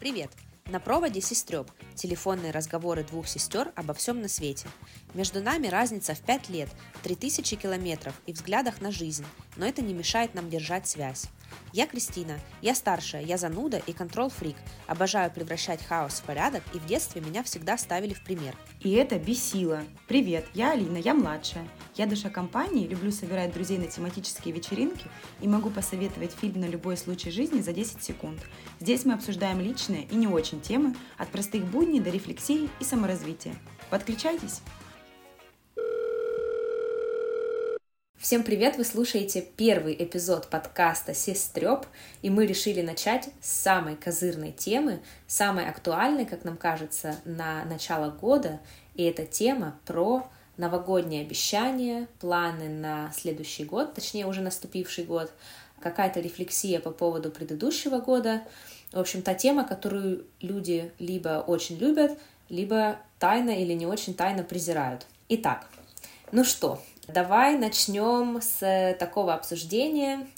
Привет! На проводе сестреб. Телефонные разговоры двух сестер обо всем на свете. Между нами разница в 5 лет, 3000 километров и взглядах на жизнь, но это не мешает нам держать связь. Я Кристина, я старшая, я зануда и контрол-фрик. Обожаю превращать хаос в порядок, и в детстве меня всегда ставили в пример. И это бесило. Привет, я Алина, я младшая. Я душа компании, люблю собирать друзей на тематические вечеринки и могу посоветовать фильм на любой случай жизни за 10 секунд. Здесь мы обсуждаем личные и не очень темы, от простых будней до рефлексии и саморазвития. Подключайтесь! Всем привет! Вы слушаете первый эпизод подкаста «Сестрёб», и мы решили начать с самой козырной темы, самой актуальной, как нам кажется, на начало года, и это тема про новогодние обещания, планы на следующий год, точнее уже наступивший год, какая-то рефлексия по поводу предыдущего года. В общем, та тема, которую люди либо очень любят, либо тайно или не очень тайно презирают. Итак, ну что, Давай начнем с такого обсуждения.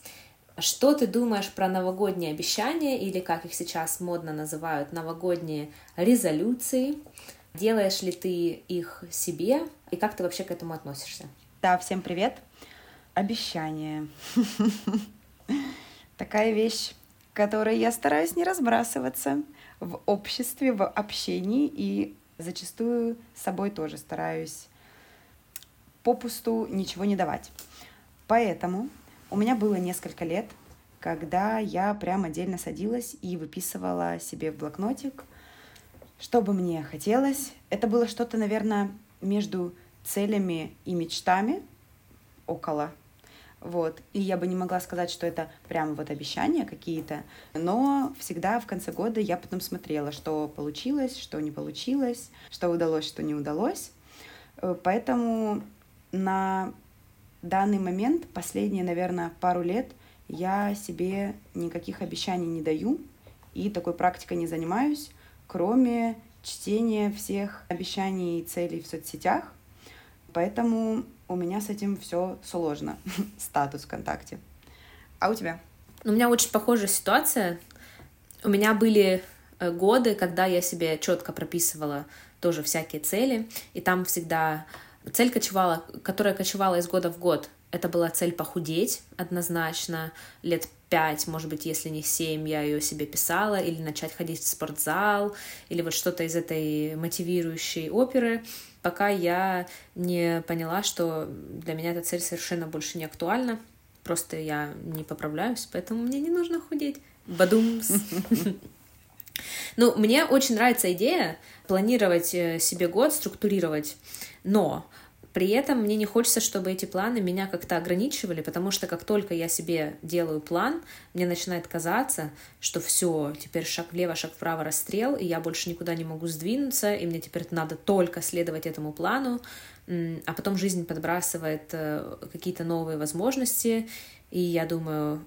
Что ты думаешь про новогодние обещания, или как их сейчас модно называют, новогодние резолюции? Делаешь ли ты их себе, и как ты вообще к этому относишься? Да, всем привет. Обещания. Такая вещь, которой я стараюсь не разбрасываться в обществе, в общении, и зачастую с собой тоже стараюсь попусту ничего не давать. Поэтому у меня было несколько лет, когда я прям отдельно садилась и выписывала себе в блокнотик, что бы мне хотелось. Это было что-то, наверное, между целями и мечтами, около. Вот. И я бы не могла сказать, что это прям вот обещания какие-то, но всегда в конце года я потом смотрела, что получилось, что не получилось, что удалось, что не удалось. Э, поэтому на данный момент, последние, наверное, пару лет, я себе никаких обещаний не даю и такой практикой не занимаюсь, кроме чтения всех обещаний и целей в соцсетях. Поэтому у меня с этим все сложно, статус ВКонтакте. А у тебя? У меня очень похожая ситуация. У меня были э, годы, когда я себе четко прописывала тоже всякие цели, и там всегда Цель кочевала, которая кочевала из года в год, это была цель похудеть однозначно, лет пять, может быть, если не семь, я ее себе писала, или начать ходить в спортзал, или вот что-то из этой мотивирующей оперы, пока я не поняла, что для меня эта цель совершенно больше не актуальна, просто я не поправляюсь, поэтому мне не нужно худеть. Бадумс. Ну, мне очень нравится идея планировать э, себе год, структурировать, но при этом мне не хочется, чтобы эти планы меня как-то ограничивали, потому что как только я себе делаю план, мне начинает казаться, что все, теперь шаг влево, шаг вправо, расстрел, и я больше никуда не могу сдвинуться, и мне теперь надо только следовать этому плану, а потом жизнь подбрасывает э, какие-то новые возможности, и я думаю,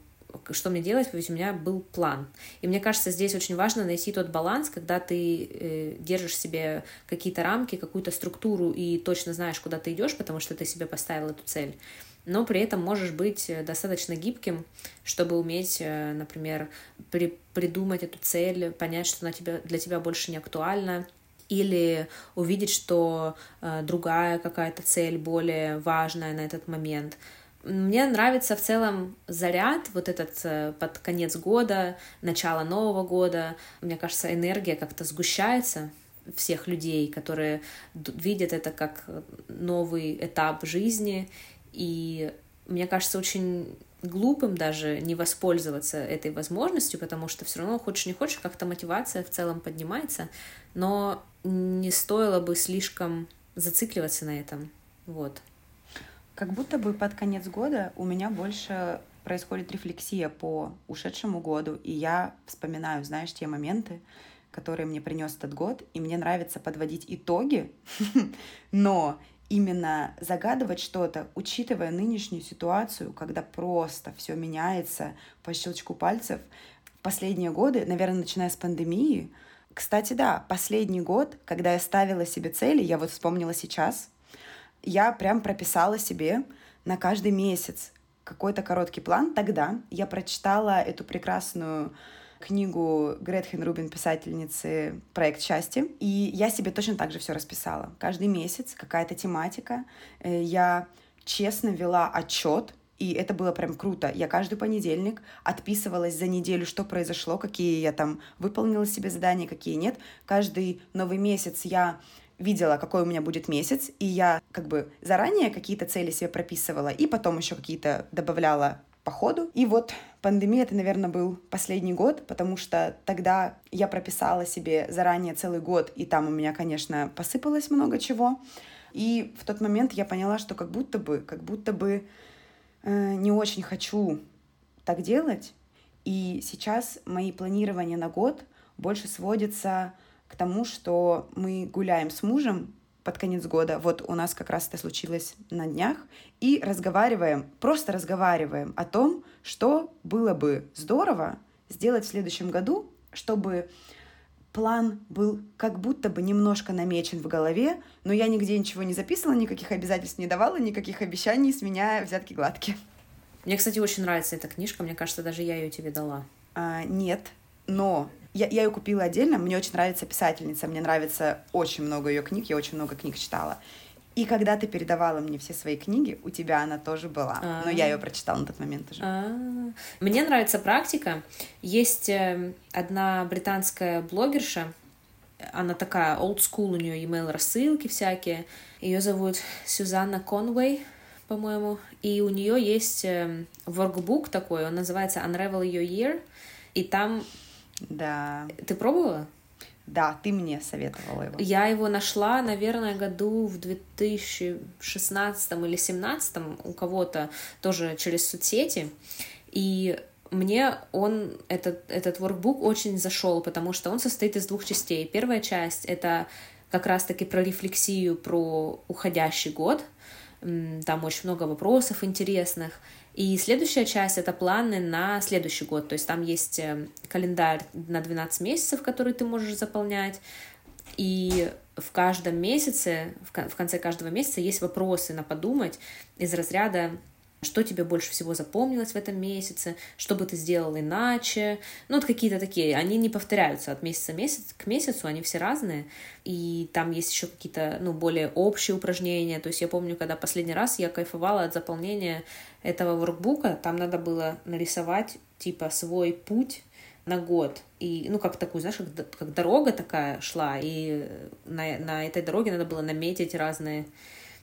что мне делать, ведь у меня был план. И мне кажется, здесь очень важно найти тот баланс, когда ты э, держишь себе какие-то рамки, какую-то структуру и точно знаешь, куда ты идешь, потому что ты себе поставил эту цель. Но при этом можешь быть э, достаточно гибким, чтобы уметь, э, например, при, придумать эту цель, понять, что она тебя, для тебя больше не актуальна, или увидеть, что э, другая какая-то цель более важная на этот момент. Мне нравится в целом заряд, вот этот э, под конец года, начало Нового года. Мне кажется, энергия как-то сгущается всех людей, которые видят это как новый этап жизни. И мне кажется, очень глупым даже не воспользоваться этой возможностью, потому что все равно хочешь не хочешь, как-то мотивация в целом поднимается, но не стоило бы слишком зацикливаться на этом. Вот. Как будто бы под конец года у меня больше происходит рефлексия по ушедшему году, и я вспоминаю, знаешь, те моменты, которые мне принес этот год, и мне нравится подводить итоги, но именно загадывать что-то, учитывая нынешнюю ситуацию, когда просто все меняется по щелчку пальцев. Последние годы, наверное, начиная с пандемии, кстати, да, последний год, когда я ставила себе цели, я вот вспомнила сейчас, я прям прописала себе на каждый месяц какой-то короткий план. Тогда я прочитала эту прекрасную книгу Гретхен Рубин, писательницы «Проект счастья». И я себе точно так же все расписала. Каждый месяц какая-то тематика. Э, я честно вела отчет и это было прям круто. Я каждый понедельник отписывалась за неделю, что произошло, какие я там выполнила себе задания, какие нет. Каждый новый месяц я видела, какой у меня будет месяц, и я как бы заранее какие-то цели себе прописывала, и потом еще какие-то добавляла по ходу. И вот пандемия, это, наверное, был последний год, потому что тогда я прописала себе заранее целый год, и там у меня, конечно, посыпалось много чего. И в тот момент я поняла, что как будто бы, как будто бы э, не очень хочу так делать. И сейчас мои планирования на год больше сводятся к тому, что мы гуляем с мужем под конец года, вот у нас как раз это случилось на днях, и разговариваем, просто разговариваем о том, что было бы здорово сделать в следующем году, чтобы план был как будто бы немножко намечен в голове, но я нигде ничего не записывала, никаких обязательств не давала, никаких обещаний, с меня взятки гладкие. Мне, кстати, очень нравится эта книжка, мне кажется, даже я ее тебе дала. А, нет, но я, я ее купила отдельно, мне очень нравится писательница, мне нравится очень много ее книг, я очень много книг читала. И когда ты передавала мне все свои книги, у тебя она тоже была. А-а-а. Но я ее прочитала на тот момент уже. А-а-а. Мне нравится практика. Есть э, одна британская блогерша, она такая old school, у нее email рассылки всякие. Ее зовут Сюзанна Конвей, по-моему. И у нее есть э, workbook такой, он называется Unravel Your Year. И там... Да. Ты пробовала? Да, ты мне советовала его. Я его нашла, наверное, году в 2016 или 2017 у кого-то тоже через соцсети. И мне он, этот, этот workbook очень зашел, потому что он состоит из двух частей. Первая часть — это как раз-таки про рефлексию про уходящий год. Там очень много вопросов интересных. И следующая часть — это планы на следующий год. То есть там есть э, календарь на 12 месяцев, который ты можешь заполнять. И в каждом месяце, в конце каждого месяца есть вопросы на подумать из разряда что тебе больше всего запомнилось в этом месяце, что бы ты сделал иначе. Ну, вот какие-то такие, они не повторяются от месяца месяц к месяцу, они все разные. И там есть еще какие-то, ну, более общие упражнения. То есть я помню, когда последний раз я кайфовала от заполнения этого воркбука, там надо было нарисовать, типа, свой путь на год. И, ну, как такую, знаешь, как, как дорога такая шла, и на, на этой дороге надо было наметить разные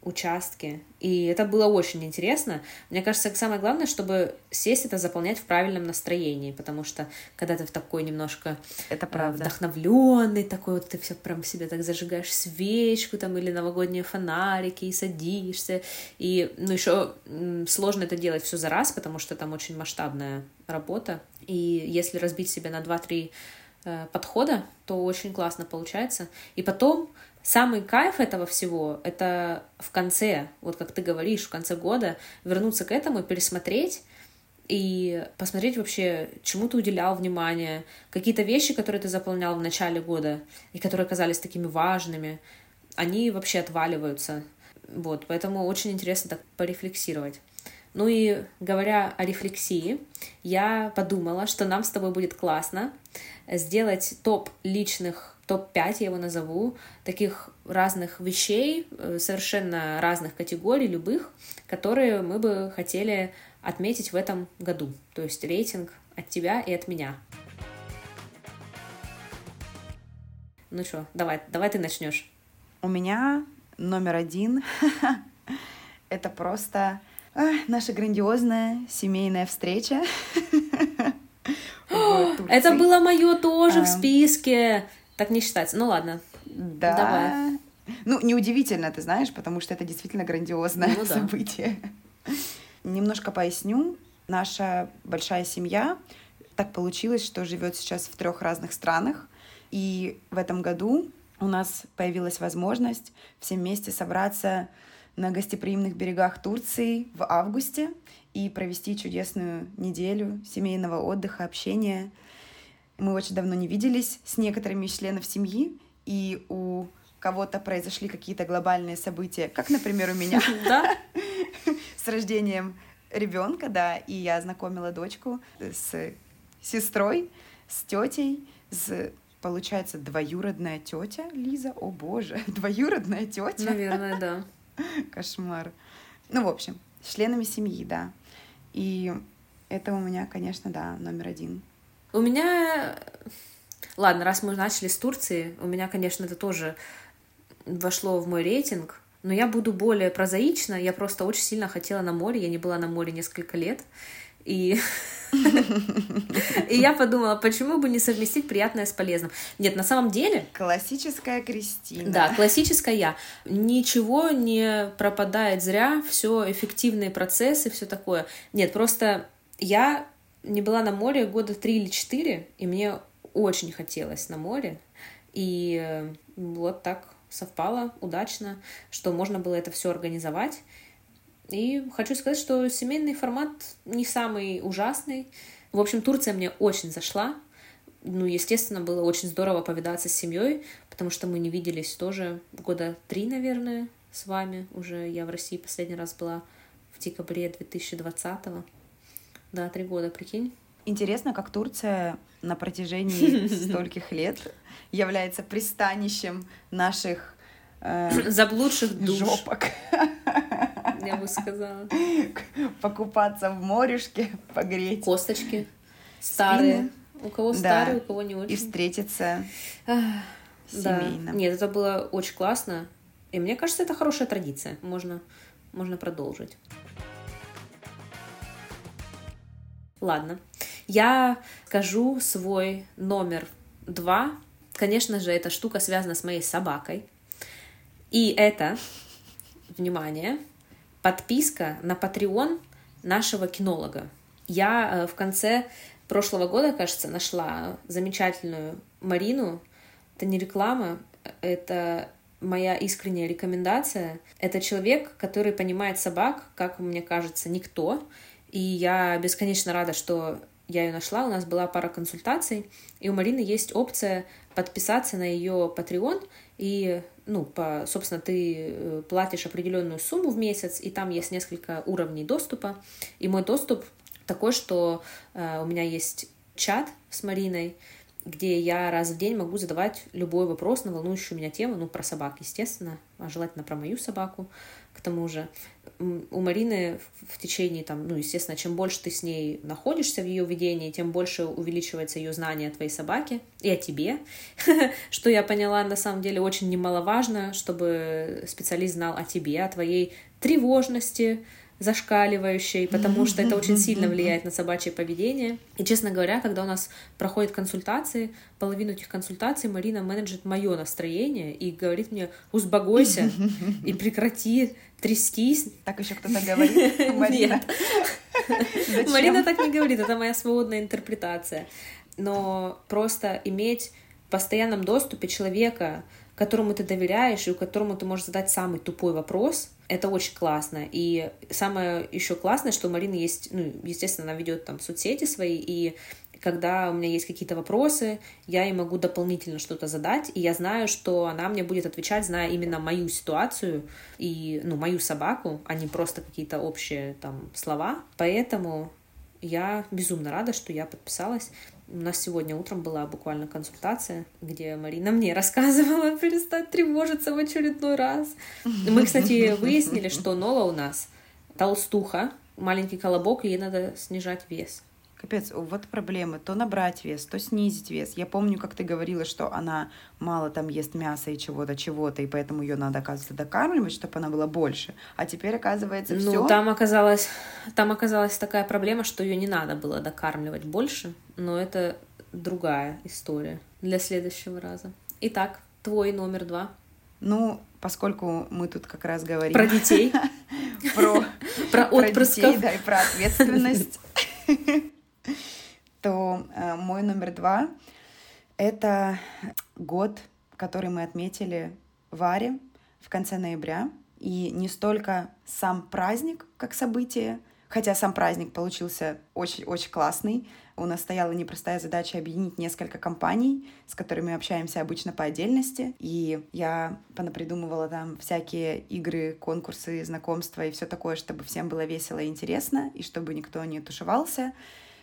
участки. И это было очень интересно. Мне кажется, самое главное, чтобы сесть это заполнять в правильном настроении, потому что когда ты в такой немножко это правда. вдохновленный, такой вот ты все прям себе так зажигаешь свечку там или новогодние фонарики и садишься. И, ну, еще сложно это делать все за раз, потому что там очень масштабная работа. И если разбить себя на 2-3 э, подхода, то очень классно получается. И потом Самый кайф этого всего — это в конце, вот как ты говоришь, в конце года вернуться к этому, пересмотреть и посмотреть вообще, чему ты уделял внимание, какие-то вещи, которые ты заполнял в начале года и которые казались такими важными, они вообще отваливаются. Вот, поэтому очень интересно так порефлексировать. Ну и говоря о рефлексии, я подумала, что нам с тобой будет классно сделать топ личных топ-5, я его назову, таких разных вещей, э, совершенно разных категорий, любых, которые мы бы хотели отметить в этом году. То есть рейтинг от тебя и от меня. Ну что, давай, давай ты начнешь. У меня номер один — это просто наша грандиозная семейная встреча. Это было мое тоже в списке. Так не считается. Ну ладно. Да. Давай. Ну, неудивительно, ты знаешь, потому что это действительно грандиозное ну, событие. Да. Немножко поясню. Наша большая семья так получилось, что живет сейчас в трех разных странах. И в этом году у нас появилась возможность всем вместе собраться на гостеприимных берегах Турции в августе и провести чудесную неделю семейного отдыха, общения мы очень давно не виделись с некоторыми из членов семьи, и у кого-то произошли какие-то глобальные события, как, например, у меня. С рождением ребенка, да, и я знакомила дочку с сестрой с тетей, с получается двоюродная тетя Лиза. О боже, двоюродная тетя. Наверное, да. Кошмар. Ну, в общем, членами семьи, да. И это у меня, конечно, да, номер один. У меня... Ладно, раз мы начали с Турции, у меня, конечно, это тоже вошло в мой рейтинг, но я буду более прозаична. Я просто очень сильно хотела на море. Я не была на море несколько лет. И и я подумала, почему бы не совместить приятное с полезным? Нет, на самом деле... Классическая Кристина. Да, классическая я. Ничего не пропадает зря, все эффективные процессы, все такое. Нет, просто я не была на море года три или четыре, и мне очень хотелось на море. И э, вот так совпало удачно, что можно было это все организовать. И хочу сказать, что семейный формат не самый ужасный. В общем, Турция мне очень зашла. Ну, естественно, было очень здорово повидаться с семьей, потому что мы не виделись тоже года три, наверное, с вами. Уже я в России последний раз была в декабре 2020 -го. Да, три года, прикинь. Интересно, как Турция на протяжении стольких лет является пристанищем наших э, заблудших душ. жопок. Я бы сказала. Покупаться в морешке, погреть. Косточки старые. Спины. У кого старые, да. у кого не очень. И встретиться семейно. Да. Нет, это было очень классно. И мне кажется, это хорошая традиция. Можно, можно продолжить. Ладно. Я скажу свой номер два. Конечно же, эта штука связана с моей собакой. И это, внимание, подписка на Patreon нашего кинолога. Я э, в конце прошлого года, кажется, нашла замечательную Марину. Это не реклама, это моя искренняя рекомендация. Это человек, который понимает собак, как мне кажется, никто. И я бесконечно рада, что я ее нашла. У нас была пара консультаций, и у Марины есть опция подписаться на ее Patreon и ну, по, собственно, ты э, платишь определенную сумму в месяц, и там есть несколько уровней доступа. И мой доступ такой, что э, у меня есть чат с Мариной, где я раз в день могу задавать любой вопрос на волнующую меня тему, ну, про собак, естественно, а желательно про мою собаку, к тому же. У Марины в течение, там, ну, естественно, чем больше ты с ней находишься в ее ведении, тем больше увеличивается ее знание о твоей собаке и о тебе, что я поняла, на самом деле, очень немаловажно, чтобы специалист знал о тебе, о твоей тревожности, зашкаливающей, потому что это очень сильно влияет на собачье поведение. И, честно говоря, когда у нас проходят консультации, половину этих консультаций Марина менеджет мое настроение и говорит мне, успокойся и прекрати трястись. Так еще кто-то говорит? Марина. Марина так не говорит, это моя свободная интерпретация. Но просто иметь в постоянном доступе человека, которому ты доверяешь и у которому ты можешь задать самый тупой вопрос, это очень классно. И самое еще классное, что у Марины есть, ну, естественно, она ведет там соцсети свои, и когда у меня есть какие-то вопросы, я ей могу дополнительно что-то задать, и я знаю, что она мне будет отвечать, зная именно мою ситуацию и, ну, мою собаку, а не просто какие-то общие там слова. Поэтому я безумно рада, что я подписалась. У нас сегодня утром была буквально консультация, где Марина мне рассказывала перестать тревожиться в очередной раз. Мы, кстати, выяснили, что Нола у нас толстуха, маленький колобок, и ей надо снижать вес. Капец, вот проблемы. То набрать вес, то снизить вес. Я помню, как ты говорила, что она мало там ест мяса и чего-то, чего-то, и поэтому ее надо, оказывается, докармливать, чтобы она была больше. А теперь, оказывается, все. Ну, там оказалось, там оказалась такая проблема, что ее не надо было докармливать больше, но это другая история для следующего раза. Итак, твой номер два. Ну, поскольку мы тут как раз говорим... Про детей. Про, про отпрысков. да, и про ответственность то э, мой номер два — это год, который мы отметили в Аре в конце ноября. И не столько сам праздник как событие, хотя сам праздник получился очень-очень классный. У нас стояла непростая задача объединить несколько компаний, с которыми общаемся обычно по отдельности. И я понапридумывала там всякие игры, конкурсы, знакомства и все такое, чтобы всем было весело и интересно, и чтобы никто не тушевался.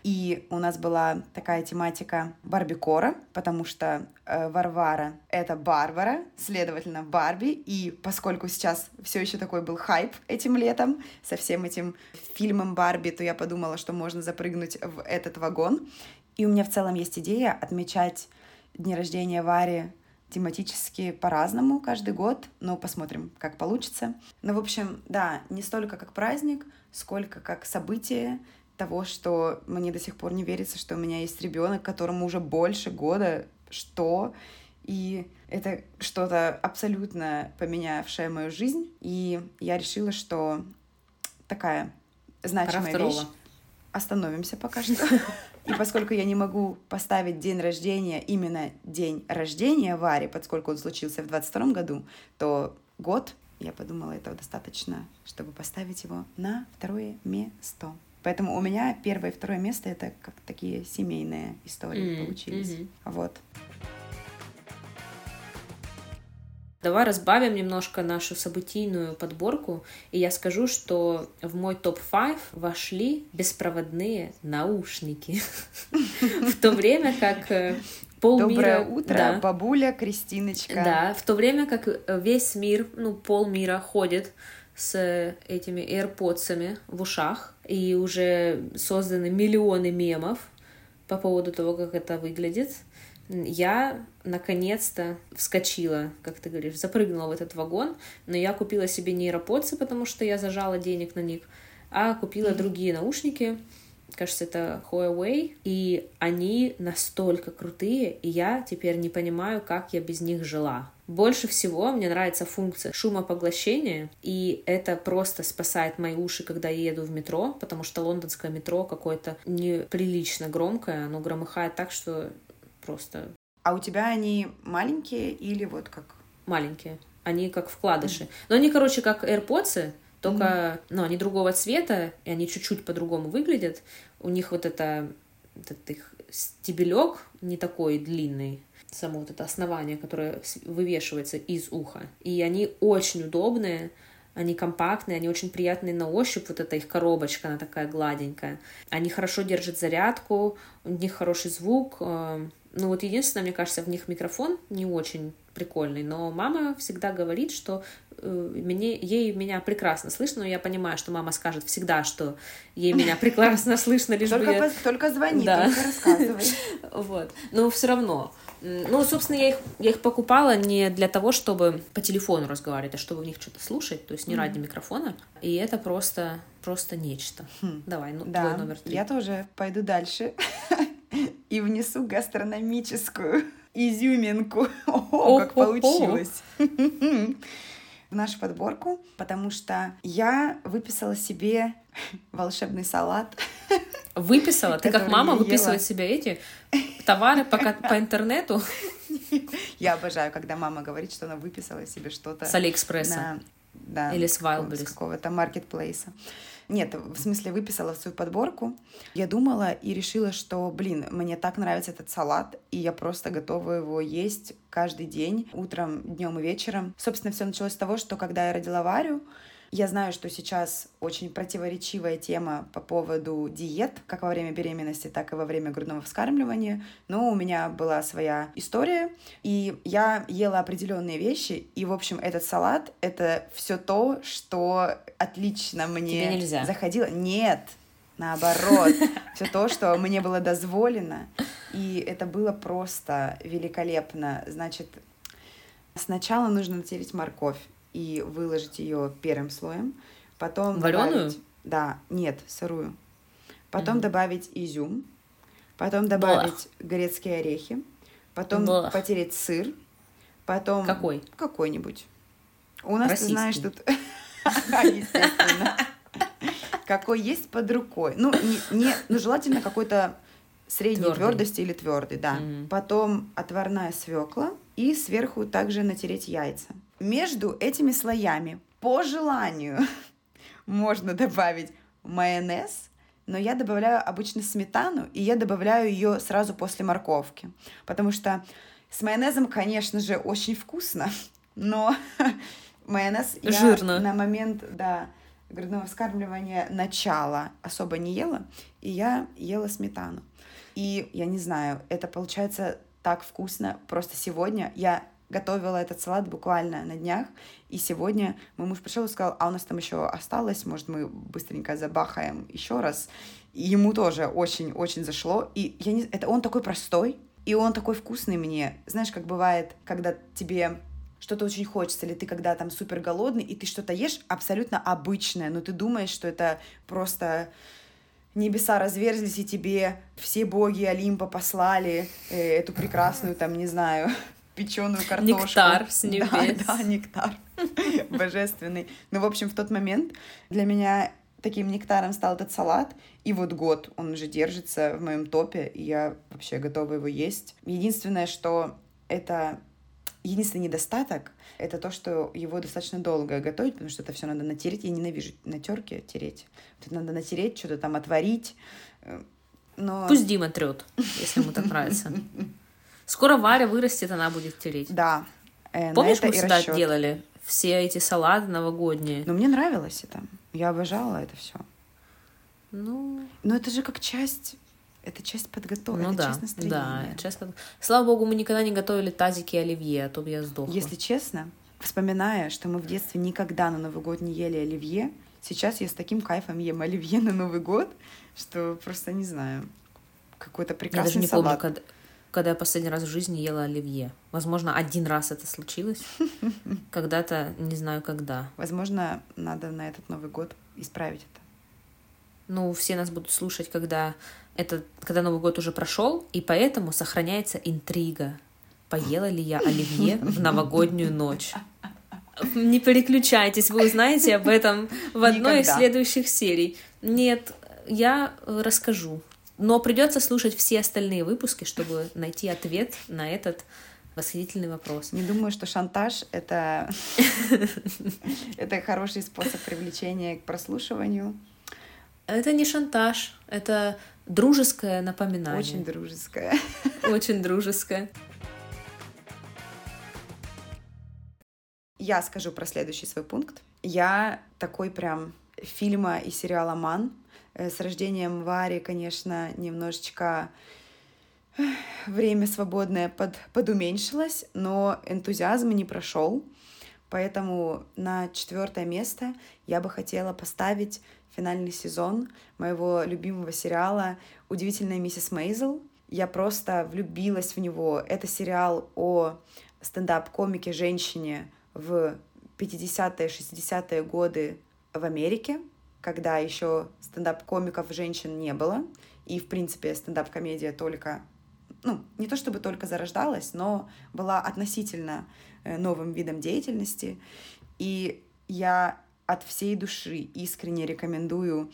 И у нас была такая тематика барбикора, потому что э, Варвара — это Барбара, следовательно, Барби. И поскольку сейчас все еще такой был хайп этим летом со всем этим фильмом Барби, то я подумала, что можно запрыгнуть в этот вагон. И у меня в целом есть идея отмечать дни рождения Вари тематически по-разному каждый год, но посмотрим, как получится. Но, в общем, да, не столько как праздник, сколько как событие того, что мне до сих пор не верится, что у меня есть ребенок, которому уже больше года, что и это что-то абсолютно поменявшее мою жизнь. И я решила, что такая значимая вещь. Остановимся пока что. И поскольку я не могу поставить день рождения, именно день рождения Вари, поскольку он случился в 22 году, то год, я подумала, этого достаточно, чтобы поставить его на второе место. Поэтому у меня первое и второе место это как такие семейные истории mm-hmm. получились. Mm-hmm. Вот. Давай разбавим немножко нашу событийную подборку, и я скажу, что в мой топ-5 вошли беспроводные наушники. В то время как э, полмира... Доброе утро, да. бабуля Кристиночка. Да, в то время как весь мир, ну, полмира ходит с этими AirPods в ушах, и уже созданы миллионы мемов по поводу того, как это выглядит я наконец-то вскочила, как ты говоришь, запрыгнула в этот вагон, но я купила себе нейроподсы, потому что я зажала денег на них, а купила mm-hmm. другие наушники, кажется, это Huawei, и они настолько крутые, и я теперь не понимаю, как я без них жила. Больше всего мне нравится функция шумопоглощения, и это просто спасает мои уши, когда я еду в метро, потому что лондонское метро какое-то неприлично громкое, оно громыхает так, что просто. А у тебя они маленькие или вот как? Маленькие. Они как вкладыши. Mm-hmm. Но они, короче, как AirPods, только, mm-hmm. ну, они другого цвета, и они чуть-чуть по-другому выглядят. У них вот это, этот их стебелек не такой длинный, само вот это основание, которое вывешивается из уха. И они очень удобные, они компактные, они очень приятные на ощупь, вот эта их коробочка, она такая гладенькая. Они хорошо держат зарядку, у них хороший звук, э, ну вот единственное, мне кажется, в них микрофон не очень прикольный, но мама всегда говорит, что э, мне, ей меня прекрасно слышно, но я понимаю, что мама скажет всегда, что ей меня прекрасно слышно, лишь только, бы я... только звони, да. только рассказывай. Вот. Но все равно. Ну, собственно, я их, я их покупала не для того, чтобы по телефону разговаривать, а чтобы в них что-то слушать, то есть не mm. ради микрофона. И это просто, просто нечто. Хм. Давай, ну, да, твой номер три. Я тоже пойду дальше. и внесу гастрономическую изюминку. О, как получилось! в нашу подборку, потому что я выписала себе волшебный салат. Выписала? Ты как мама выписывает себе эти товары по, по интернету? Я обожаю, когда мама говорит, что она выписала себе что-то. С Алиэкспресса. Да, Или с Wildberries. С какого-то маркетплейса. Нет, в смысле выписала в свою подборку. Я думала и решила, что, блин, мне так нравится этот салат, и я просто готова его есть каждый день, утром, днем и вечером. Собственно, все началось с того, что когда я родила Варю, я знаю, что сейчас очень противоречивая тема по поводу диет, как во время беременности, так и во время грудного вскармливания, но у меня была своя история, и я ела определенные вещи, и, в общем, этот салат — это все то, что отлично мне заходило. Нет, наоборот, все то, что мне было дозволено, и это было просто великолепно. Значит, сначала нужно натереть морковь и выложить ее первым слоем. Потом Вареную? добавить... Да, нет, сырую. Потом mm. добавить изюм. Потом добавить Бах. грецкие орехи. Потом Бах. потереть сыр. Потом... Какой? Какой-нибудь. У нас, Российский. ты знаешь, тут... Естественно. Какой есть под рукой. Ну, не, ну желательно какой-то средней твердости или твердый, да. Mm-hmm. Потом отварная свекла и сверху также натереть яйца. Между этими слоями по желанию можно добавить майонез, но я добавляю обычно сметану, и я добавляю ее сразу после морковки, потому что с майонезом, конечно же, очень вкусно, но майонез Жирно. я на момент, да, грудного вскармливания начала особо не ела, и я ела сметану. И я не знаю, это получается так вкусно. Просто сегодня я готовила этот салат буквально на днях, и сегодня мой муж пришел и сказал, а у нас там еще осталось, может, мы быстренько забахаем еще раз. И ему тоже очень-очень зашло. И я не... это он такой простой, и он такой вкусный мне. Знаешь, как бывает, когда тебе что-то очень хочется, или ты когда там супер голодный, и ты что-то ешь абсолютно обычное, но ты думаешь, что это просто небеса разверзлись, и тебе все боги Олимпа послали э, эту прекрасную, там, не знаю, печеную картошку. Нектар с небес. Да, да, нектар божественный. Ну, в общем, в тот момент для меня таким нектаром стал этот салат, и вот год он уже держится в моем топе, и я вообще готова его есть. Единственное, что это Единственный недостаток — это то, что его достаточно долго готовить, потому что это все надо натереть. Я ненавижу на терке тереть. Это надо натереть, что-то там отварить. Э, но... Пусть Дима трет, если ему так нравится. Скоро Варя вырастет, она будет тереть. Да. Э, Помнишь, мы всегда расчет. делали все эти салаты новогодние? Ну, мне нравилось это. Я обожала это все. Ну... Но это же как часть это часть подготовки, ну, это да, часть настроения. Да, часть под... Слава богу, мы никогда не готовили тазики оливье, а то бы я сдохла. Если честно, вспоминая, что мы в детстве никогда на Новый год не ели оливье, сейчас я с таким кайфом ем оливье на Новый год, что просто не знаю, какой-то прекрасный Я даже не салат. помню, когда, когда я последний раз в жизни ела оливье. Возможно, один раз это случилось. Когда-то, не знаю когда. Возможно, надо на этот Новый год исправить это. Ну, все нас будут слушать, когда это когда Новый год уже прошел, и поэтому сохраняется интрига. Поела ли я оливье в новогоднюю ночь? Не переключайтесь, вы узнаете об этом в одной Никогда. из следующих серий. Нет, я расскажу. Но придется слушать все остальные выпуски, чтобы найти ответ на этот восхитительный вопрос. Не думаю, что шантаж это это хороший способ привлечения к прослушиванию. Это не шантаж, это дружеское напоминание. Очень дружеское. Очень дружеское. Я скажу про следующий свой пункт. Я такой прям фильма и сериала «Ман». Э, с рождением Вари, конечно, немножечко время свободное под, подуменьшилось, но энтузиазм не прошел. Поэтому на четвертое место я бы хотела поставить финальный сезон моего любимого сериала «Удивительная миссис Мейзел». Я просто влюбилась в него. Это сериал о стендап-комике женщине в 50-е, 60-е годы в Америке, когда еще стендап-комиков женщин не было. И, в принципе, стендап-комедия только, ну, не то чтобы только зарождалась, но была относительно э, новым видом деятельности. И я от всей души искренне рекомендую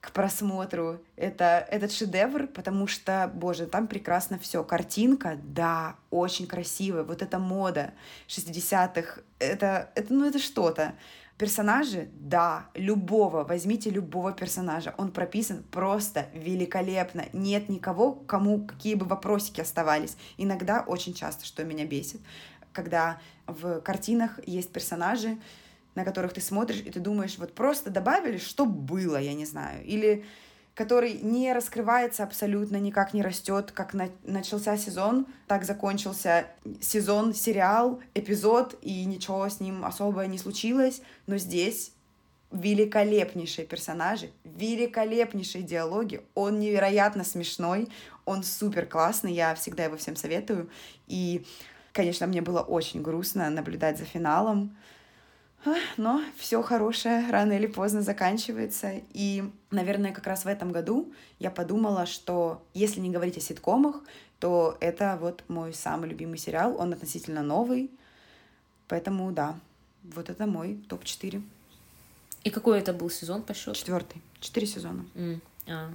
к просмотру это, этот шедевр, потому что, боже, там прекрасно все. Картинка, да, очень красивая. Вот эта мода 60-х, это, это, ну, это что-то. Персонажи, да, любого, возьмите любого персонажа, он прописан просто великолепно. Нет никого, кому какие бы вопросики оставались. Иногда, очень часто, что меня бесит, когда в картинах есть персонажи, на которых ты смотришь, и ты думаешь, вот просто добавили, что было, я не знаю. Или который не раскрывается абсолютно, никак не растет, как на, начался сезон, так закончился сезон, сериал, эпизод, и ничего с ним особо не случилось. Но здесь великолепнейшие персонажи, великолепнейшие диалоги, он невероятно смешной, он супер классный, я всегда его всем советую. И, конечно, мне было очень грустно наблюдать за финалом, но все хорошее рано или поздно заканчивается. И, наверное, как раз в этом году я подумала, что если не говорить о ситкомах, то это вот мой самый любимый сериал. Он относительно новый. Поэтому да, вот это мой топ-4. И какой это был сезон по счету? Четвертый. Четыре сезона. Mm. А.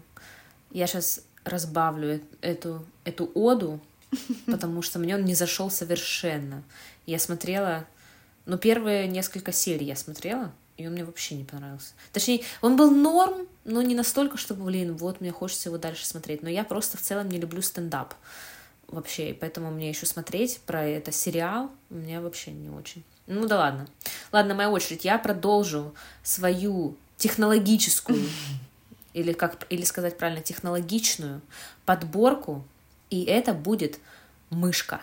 Я сейчас разбавлю эту, эту оду, потому что мне он не зашел совершенно. Я смотрела но первые несколько серий я смотрела, и он мне вообще не понравился. Точнее, он был норм, но не настолько, чтобы, блин, вот мне хочется его дальше смотреть. Но я просто в целом не люблю стендап вообще, и поэтому мне еще смотреть про это сериал мне вообще не очень. Ну да ладно. Ладно, моя очередь. Я продолжу свою технологическую, или как или сказать правильно, технологичную подборку, и это будет мышка.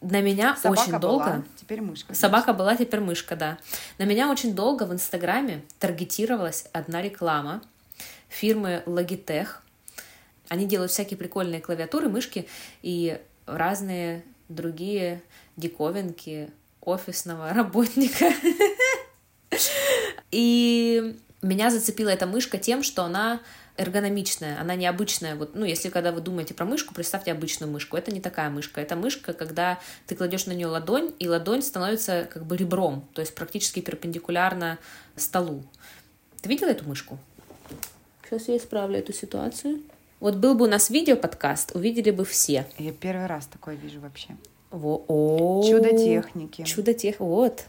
На меня Собака очень долго... была, теперь мышка. Собака была, теперь мышка, да. На меня очень долго в Инстаграме таргетировалась одна реклама фирмы Logitech. Они делают всякие прикольные клавиатуры, мышки и разные другие диковинки офисного работника. И меня зацепила эта мышка тем, что она эргономичная, она необычная. Вот, ну, если когда вы думаете про мышку, представьте обычную мышку. Это не такая мышка. Это мышка, когда ты кладешь на нее ладонь, и ладонь становится как бы ребром, то есть практически перпендикулярно столу. Ты видела эту мышку? Сейчас я исправлю эту ситуацию. Вот был бы у нас видео-подкаст, увидели бы все. Я первый раз такое вижу вообще. Во о Чудо техники. Чудо тех, вот.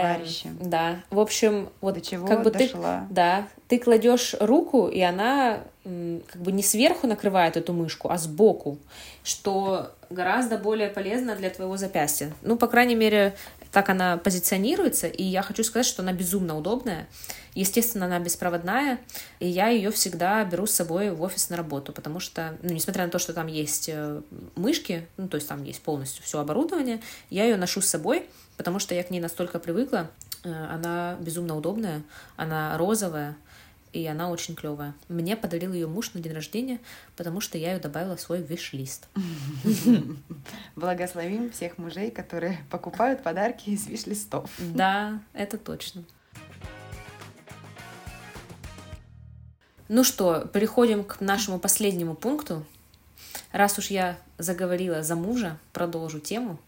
Товарищи. Эм, да. В общем, вот До чего как бы дошла. ты, да, ты кладешь руку, и она как бы не сверху накрывает эту мышку, а сбоку, что гораздо более полезно для твоего запястья. Ну, по крайней мере, так она позиционируется, и я хочу сказать, что она безумно удобная. Естественно, она беспроводная, и я ее всегда беру с собой в офис на работу, потому что, ну, несмотря на то, что там есть э, мышки, ну, то есть там есть полностью все оборудование, я ее ношу с собой, потому что я к ней настолько привыкла. Э, Она безумно удобная, она розовая, и она очень клевая. Мне подарил ее муж на день рождения, потому что я ее добавила в свой виш-лист. Благословим всех мужей, которые покупают подарки из виш-листов. Да, это точно. Ну что, переходим к нашему последнему пункту. Раз уж я заговорила за мужа, продолжу тему.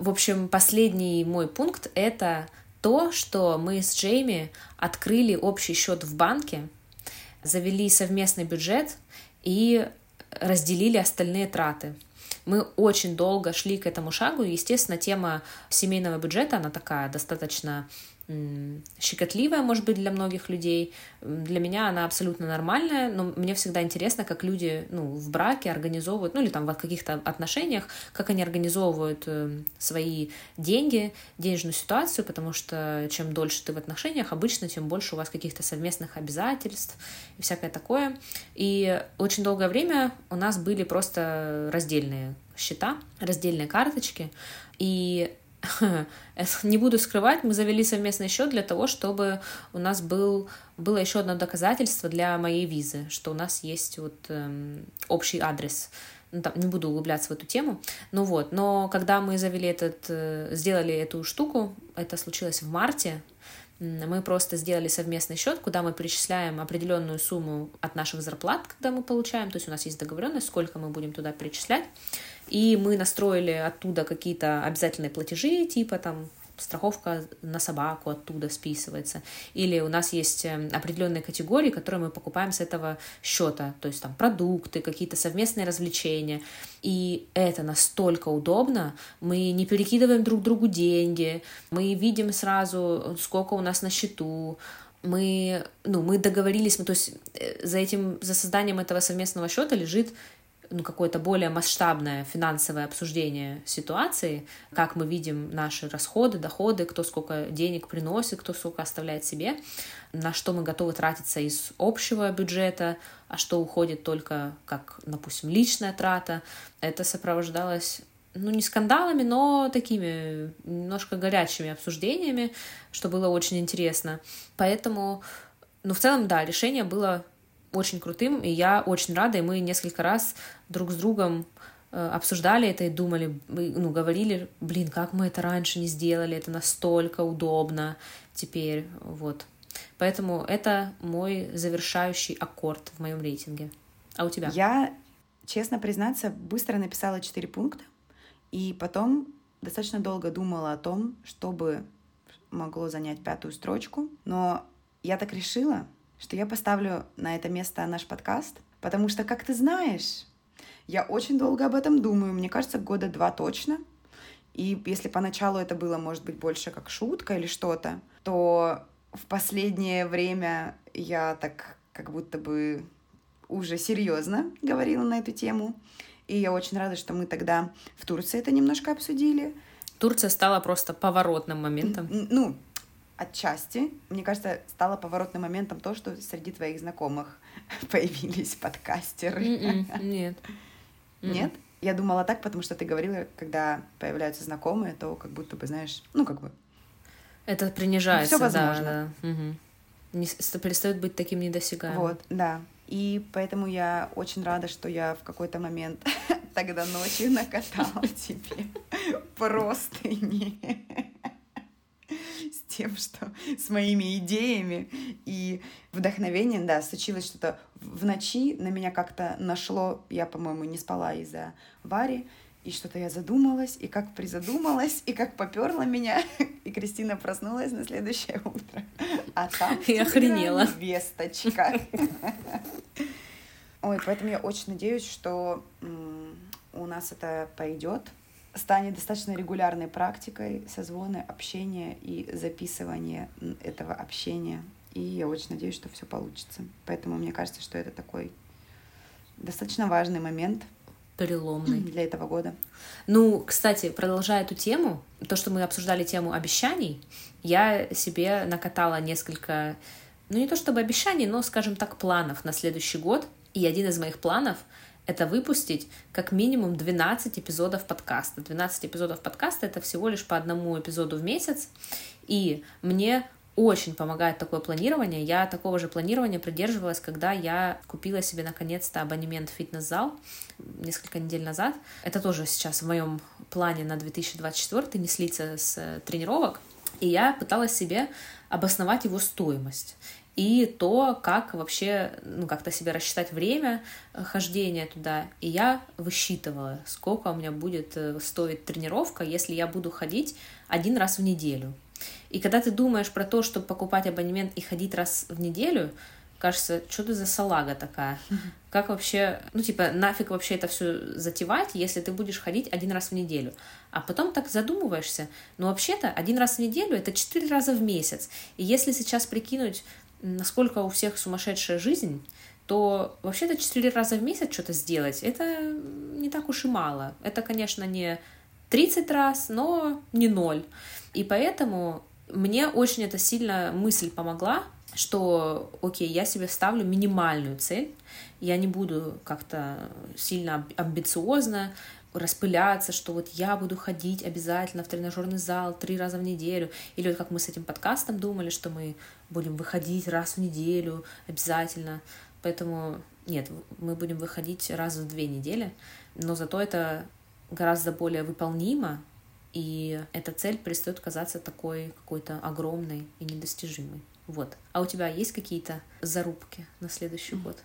В общем, последний мой пункт — это то, что мы с Джейми открыли общий счет в банке, завели совместный бюджет и разделили остальные траты. Мы очень долго шли к этому шагу, естественно, тема семейного бюджета, она такая достаточно щекотливая, может быть, для многих людей. Для меня она абсолютно нормальная, но мне всегда интересно, как люди ну, в браке организовывают, ну или там в каких-то отношениях, как они организовывают э, свои деньги, денежную ситуацию, потому что чем дольше ты в отношениях, обычно тем больше у вас каких-то совместных обязательств и всякое такое. И очень долгое время у нас были просто раздельные счета, раздельные карточки, и не буду скрывать, мы завели совместный счет для того, чтобы у нас был, было еще одно доказательство для моей визы, что у нас есть вот эм, общий адрес. Ну, там, не буду углубляться в эту тему. Ну вот, но когда мы завели этот, э, сделали эту штуку, это случилось в марте, мы просто сделали совместный счет, куда мы перечисляем определенную сумму от наших зарплат, когда мы получаем, то есть у нас есть договоренность, сколько мы будем туда перечислять, и мы настроили оттуда какие-то обязательные платежи, типа там страховка на собаку оттуда списывается. Или у нас есть э, определенные категории, которые мы покупаем с этого счета. То есть там продукты, какие-то совместные развлечения. И это настолько удобно. Мы не перекидываем друг другу деньги. Мы видим сразу, сколько у нас на счету мы, ну, мы договорились, мы, то есть э, за этим, за созданием этого совместного счета лежит ну, какое-то более масштабное финансовое обсуждение ситуации, как мы видим наши расходы, доходы, кто сколько денег приносит, кто сколько оставляет себе, на что мы готовы тратиться из общего бюджета, а что уходит только как, допустим, личная трата. Это сопровождалось ну, не скандалами, но такими немножко горячими обсуждениями, что было очень интересно. Поэтому, ну, в целом, да, решение было очень крутым, и я очень рада, и мы несколько раз друг с другом э, обсуждали это и думали, ну, говорили, блин, как мы это раньше не сделали, это настолько удобно теперь, вот. Поэтому это мой завершающий аккорд в моем рейтинге. А у тебя? Я, честно признаться, быстро написала четыре пункта, и потом достаточно долго думала о том, чтобы могло занять пятую строчку, но я так решила, что я поставлю на это место наш подкаст, потому что, как ты знаешь, я очень долго об этом думаю, мне кажется, года два точно. И если поначалу это было, может быть, больше как шутка или что-то, то в последнее время я так как будто бы уже серьезно говорила на эту тему. И я очень рада, что мы тогда в Турции это немножко обсудили. Турция стала просто поворотным моментом. Ну, отчасти, мне кажется, стало поворотным моментом то, что среди твоих знакомых появились подкастеры. М-м, Нет. Нет? Я думала так, потому что ты говорила, когда появляются знакомые, то как будто бы, знаешь, ну, как бы... Это принижается, Всё да, возможно. да. Мгм. Не с- перестает быть таким недосягаемым. Вот, да. И поэтому я очень рада, что я в какой-то момент тогда ночью накатала тебе простыни с тем, что с моими идеями и вдохновением, да, случилось что-то в ночи, на меня как-то нашло, я, по-моему, не спала из-за Вари, и что-то я задумалась, и как призадумалась, и как поперла меня, и Кристина проснулась на следующее утро. А там И охренела. весточка. Ой, поэтому я очень надеюсь, что у нас это пойдет, станет достаточно регулярной практикой созвоны, общения и записывания этого общения. И я очень надеюсь, что все получится. Поэтому мне кажется, что это такой достаточно важный момент Переломный. для этого года. Ну, кстати, продолжая эту тему, то, что мы обсуждали тему обещаний, я себе накатала несколько, ну не то чтобы обещаний, но, скажем так, планов на следующий год. И один из моих планов — это выпустить как минимум 12 эпизодов подкаста. 12 эпизодов подкаста — это всего лишь по одному эпизоду в месяц. И мне очень помогает такое планирование. Я такого же планирования придерживалась, когда я купила себе наконец-то абонемент в фитнес-зал несколько недель назад. Это тоже сейчас в моем плане на 2024 не слиться с э, тренировок. И я пыталась себе обосновать его стоимость и то, как вообще, ну, как-то себе рассчитать время э, хождения туда. И я высчитывала, сколько у меня будет э, стоить тренировка, если я буду ходить один раз в неделю. И когда ты думаешь про то, чтобы покупать абонемент и ходить раз в неделю, кажется, что ты за салага такая? Как вообще, ну, типа, нафиг вообще это все затевать, если ты будешь ходить один раз в неделю? А потом так задумываешься, ну, вообще-то, один раз в неделю — это четыре раза в месяц. И если сейчас прикинуть, насколько у всех сумасшедшая жизнь, то вообще-то четыре раза в месяц что-то сделать, это не так уж и мало. Это, конечно, не 30 раз, но не ноль. И поэтому мне очень эта сильно мысль помогла, что, окей, я себе ставлю минимальную цель, я не буду как-то сильно амби- амбициозно распыляться, что вот я буду ходить обязательно в тренажерный зал три раза в неделю, или вот как мы с этим подкастом думали, что мы будем выходить раз в неделю обязательно, поэтому нет, мы будем выходить раз в две недели, но зато это гораздо более выполнимо, и эта цель перестает казаться такой какой-то огромной и недостижимой. Вот. А у тебя есть какие-то зарубки на следующий год?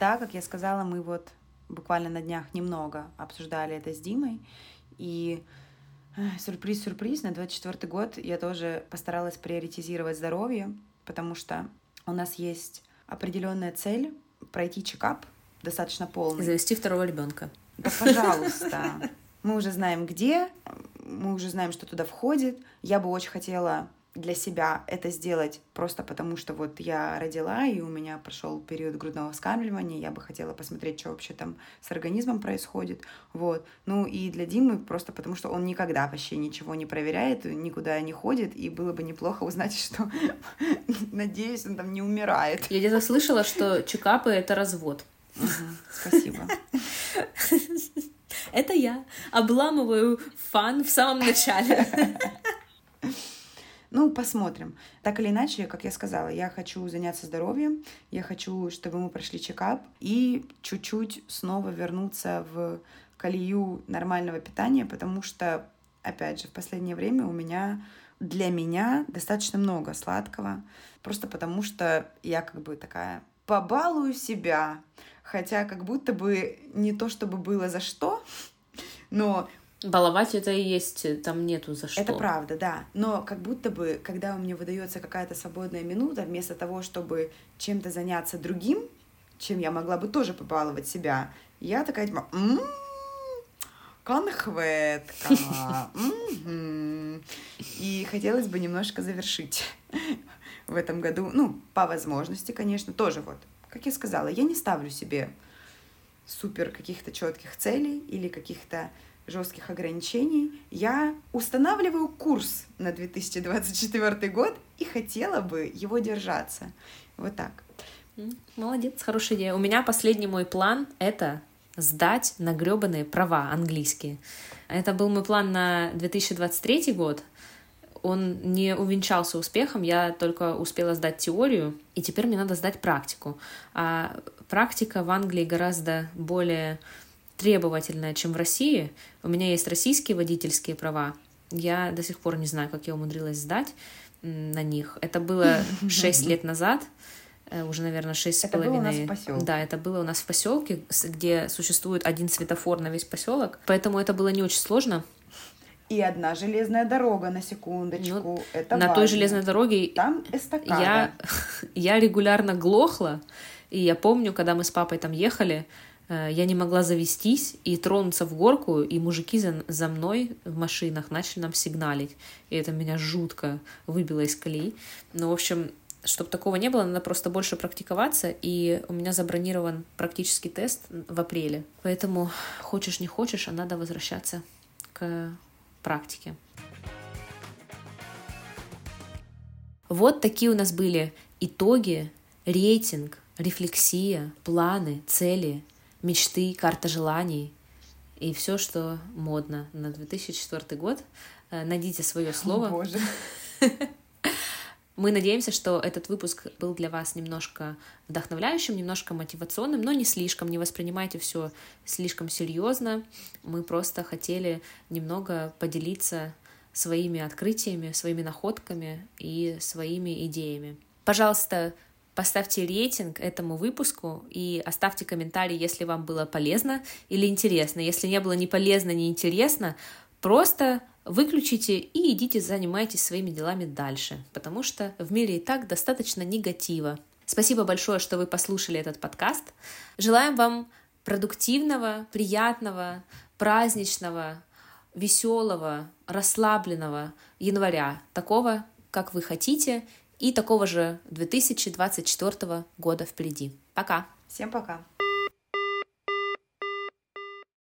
Да, как я сказала, мы вот буквально на днях немного обсуждали это с Димой. И э, сюрприз-сюрприз, на 24 год я тоже постаралась приоритизировать здоровье, потому что у нас есть определенная цель пройти чекап достаточно полный. Завести второго ребенка. Да, пожалуйста. Мы уже знаем, где, мы уже знаем, что туда входит. Я бы очень хотела для себя это сделать просто потому, что вот я родила, и у меня прошел период грудного вскармливания, я бы хотела посмотреть, что вообще там с организмом происходит, вот. Ну и для Димы просто потому, что он никогда вообще ничего не проверяет, никуда не ходит, и было бы неплохо узнать, что, надеюсь, он там не умирает. Я где-то слышала, что чекапы — это развод. Спасибо. Это я обламываю фан в самом начале. Ну, посмотрим. Так или иначе, как я сказала, я хочу заняться здоровьем, я хочу, чтобы мы прошли чекап и чуть-чуть снова вернуться в колею нормального питания, потому что, опять же, в последнее время у меня, для меня достаточно много сладкого, просто потому что я как бы такая побалую себя, хотя как будто бы не то, чтобы было за что, но Баловать это и есть, там нету за что. Это правда, да. Но как будто бы, когда у меня выдается какая-то свободная минута, вместо того, чтобы чем-то заняться другим, чем я могла бы тоже побаловать себя, я такая типа, «М, конхветка. мгм». И хотелось бы немножко завершить в этом году. Ну, по возможности, конечно, тоже вот. Как я сказала, я не ставлю себе супер каких-то четких целей или каких-то жестких ограничений, я устанавливаю курс на 2024 год и хотела бы его держаться. Вот так. Молодец, хорошая идея. У меня последний мой план — это сдать на гребаные права английские. Это был мой план на 2023 год. Он не увенчался успехом, я только успела сдать теорию, и теперь мне надо сдать практику. А практика в Англии гораздо более требовательная, чем в России. У меня есть российские водительские права. Я до сих пор не знаю, как я умудрилась сдать на них. Это было 6 лет назад, э, уже, наверное, шесть с половиной. Это было у нас в поселке. Да, это было у нас в поселке, где существует один светофор на весь поселок, поэтому это было не очень сложно. И одна железная дорога, на секундочку. Ну, это на важно. той железной дороге Там эстакада. Я, я регулярно глохла, и я помню, когда мы с папой там ехали, я не могла завестись и тронуться в горку, и мужики за, за мной в машинах начали нам сигналить. И это меня жутко выбило из колеи. Ну, в общем, чтобы такого не было, надо просто больше практиковаться, и у меня забронирован практический тест в апреле. Поэтому хочешь не хочешь, а надо возвращаться к практике. Вот такие у нас были итоги, рейтинг, рефлексия, планы, цели, мечты, карта желаний и все, что модно на 2004 год. Э, найдите свое слово. О, боже. Мы надеемся, что этот выпуск был для вас немножко вдохновляющим, немножко мотивационным, но не слишком. Не воспринимайте все слишком серьезно. Мы просто хотели немного поделиться своими открытиями, своими находками и своими идеями. Пожалуйста, поставьте рейтинг этому выпуску и оставьте комментарий, если вам было полезно или интересно. Если не было ни полезно, ни интересно, просто выключите и идите занимайтесь своими делами дальше, потому что в мире и так достаточно негатива. Спасибо большое, что вы послушали этот подкаст. Желаем вам продуктивного, приятного, праздничного, веселого, расслабленного января, такого, как вы хотите, и такого же 2024 года впереди. Пока! Всем пока!